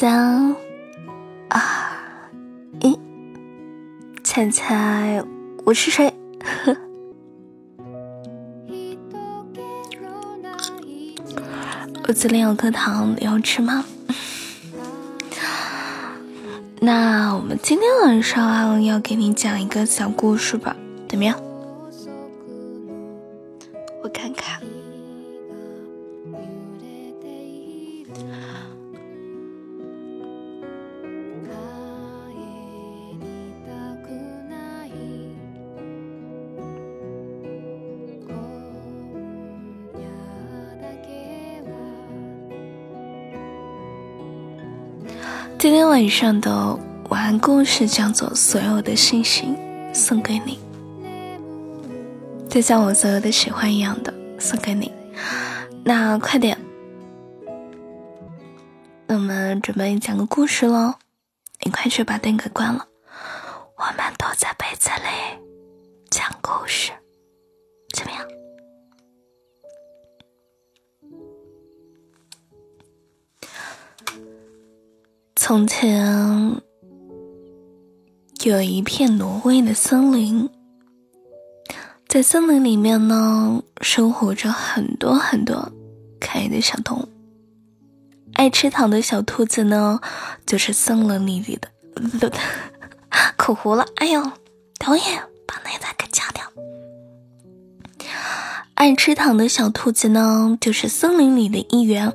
三、二、一，猜猜我是谁？我这里有颗糖，你要吃吗？那我们今天晚上要给你讲一个小故事吧，怎么样？我看看。今天晚上的晚安故事叫做《所有的星星送给你》，就像我所有的喜欢一样的送给你。那快点，我们准备讲个故事喽！你快去把灯给关了，从前有一片挪威的森林，在森林里面呢，生活着很多很多可爱的小动物。爱吃糖的小兔子呢，就是森林里的，口糊了。哎呦，导演，把那段给掐掉。爱吃糖的小兔子呢，就是森林里的一员。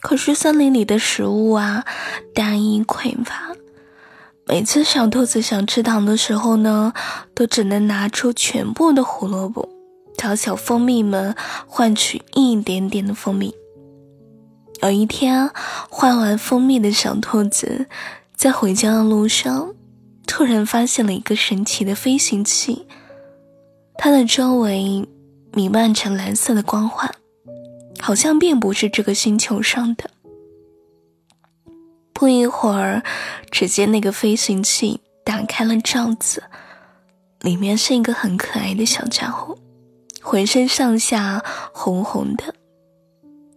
可是森林里的食物啊，单一匮乏。每次小兔子想吃糖的时候呢，都只能拿出全部的胡萝卜，找小蜂蜜们换取一点点的蜂蜜。有一天，换完蜂蜜的小兔子在回家的路上，突然发现了一个神奇的飞行器，它的周围弥漫着蓝色的光环。好像并不是这个星球上的。不一会儿，只见那个飞行器打开了罩子，里面是一个很可爱的小家伙，浑身上下红红的，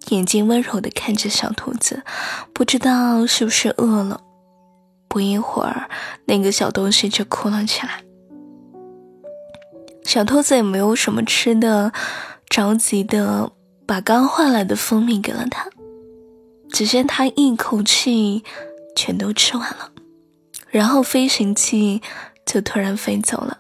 眼睛温柔的看着小兔子，不知道是不是饿了。不一会儿，那个小东西就哭了起来。小兔子也没有什么吃的，着急的。把刚换来的蜂蜜给了他，只见他一口气全都吃完了，然后飞行器就突然飞走了。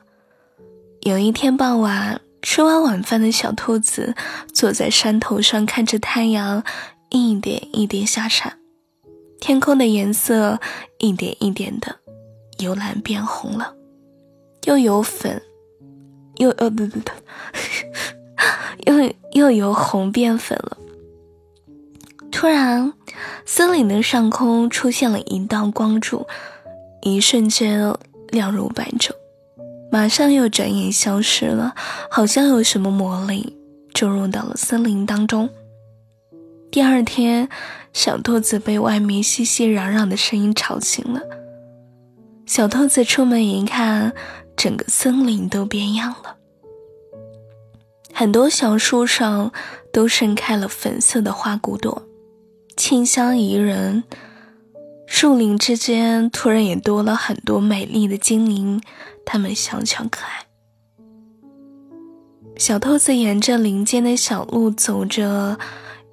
有一天傍晚，吃完晚饭的小兔子坐在山头上，看着太阳一点一点下山，天空的颜色一点一点的由蓝变红了，又有粉，又呃不不不。又又由红变粉了。突然，森林的上空出现了一道光柱，一瞬间亮如白昼，马上又转眼消失了，好像有什么魔力注入到了森林当中。第二天，小兔子被外面熙熙攘攘的声音吵醒了。小兔子出门一看，整个森林都变样了。很多小树上都盛开了粉色的花骨朵，清香宜人。树林之间突然也多了很多美丽的精灵，它们小巧可爱。小兔子沿着林间的小路走着，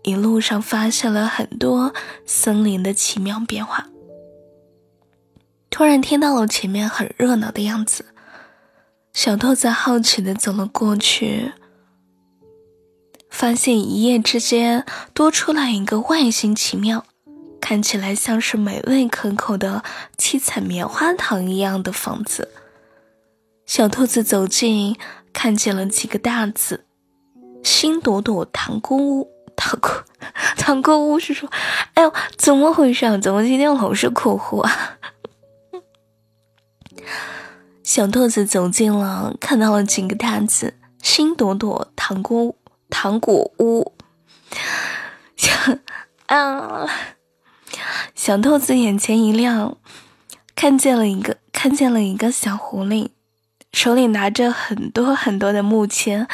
一路上发现了很多森林的奇妙变化。突然听到了前面很热闹的样子，小兔子好奇的走了过去。发现一夜之间多出来一个外形奇妙、看起来像是美味可口的七彩棉花糖一样的房子。小兔子走近，看见了几个大字：“新朵朵糖果屋。”糖果，糖果屋是说：“哎呦，怎么回事啊？怎么今天老是口糊啊？”小兔子走近了，看到了几个大字：“新朵朵糖果屋。”糖果屋，小 啊，小兔子眼前一亮，看见了一个看见了一个小狐狸，手里拿着很多很多的木签，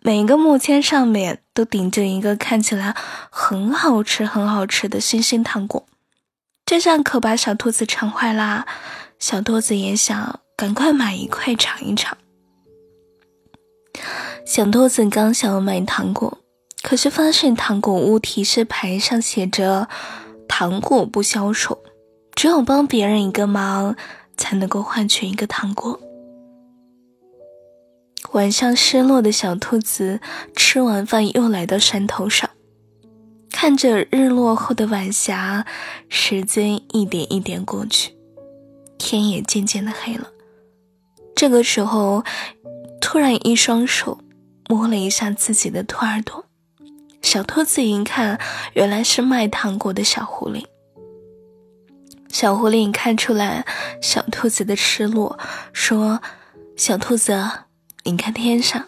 每一个木签上面都顶着一个看起来很好吃很好吃的星星糖果。这下可把小兔子馋坏啦。小兔子也想赶快买一块尝一尝。小兔子刚想要买糖果，可是发现糖果屋提示牌上写着“糖果不销售，只有帮别人一个忙才能够换取一个糖果”。晚上失落的小兔子吃完饭又来到山头上，看着日落后的晚霞，时间一点一点过去，天也渐渐的黑了。这个时候，突然一双手。摸了一下自己的兔耳朵，小兔子一看，原来是卖糖果的小狐狸。小狐狸看出来小兔子的失落，说：“小兔子，你看天上。”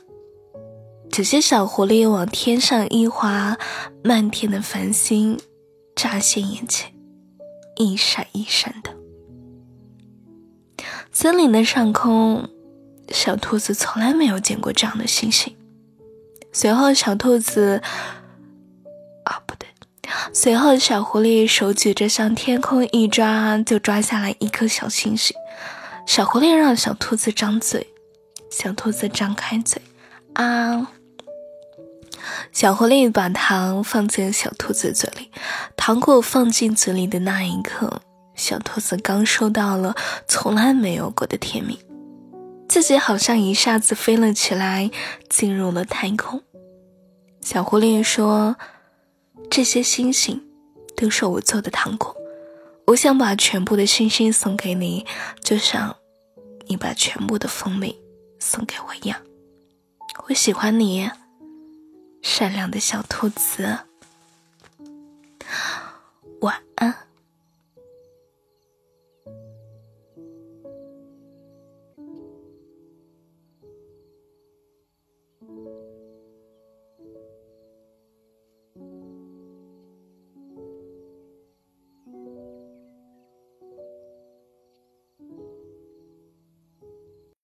只见小狐狸往天上一划，漫天的繁星乍现眼前，一闪一闪的。森林的上空，小兔子从来没有见过这样的星星。随后，小兔子，啊，不对，随后小狐狸手举着向天空一抓，就抓下来一颗小星星。小狐狸让小兔子张嘴，小兔子张开嘴，啊！小狐狸把糖放进小兔子嘴里，糖果放进嘴里的那一刻，小兔子刚收到了从来没有过的甜蜜。自己好像一下子飞了起来，进入了太空。小狐狸说：“这些星星都是我做的糖果，我想把全部的星星送给你，就像你把全部的蜂蜜送给我一样。我喜欢你，善良的小兔子。晚安。”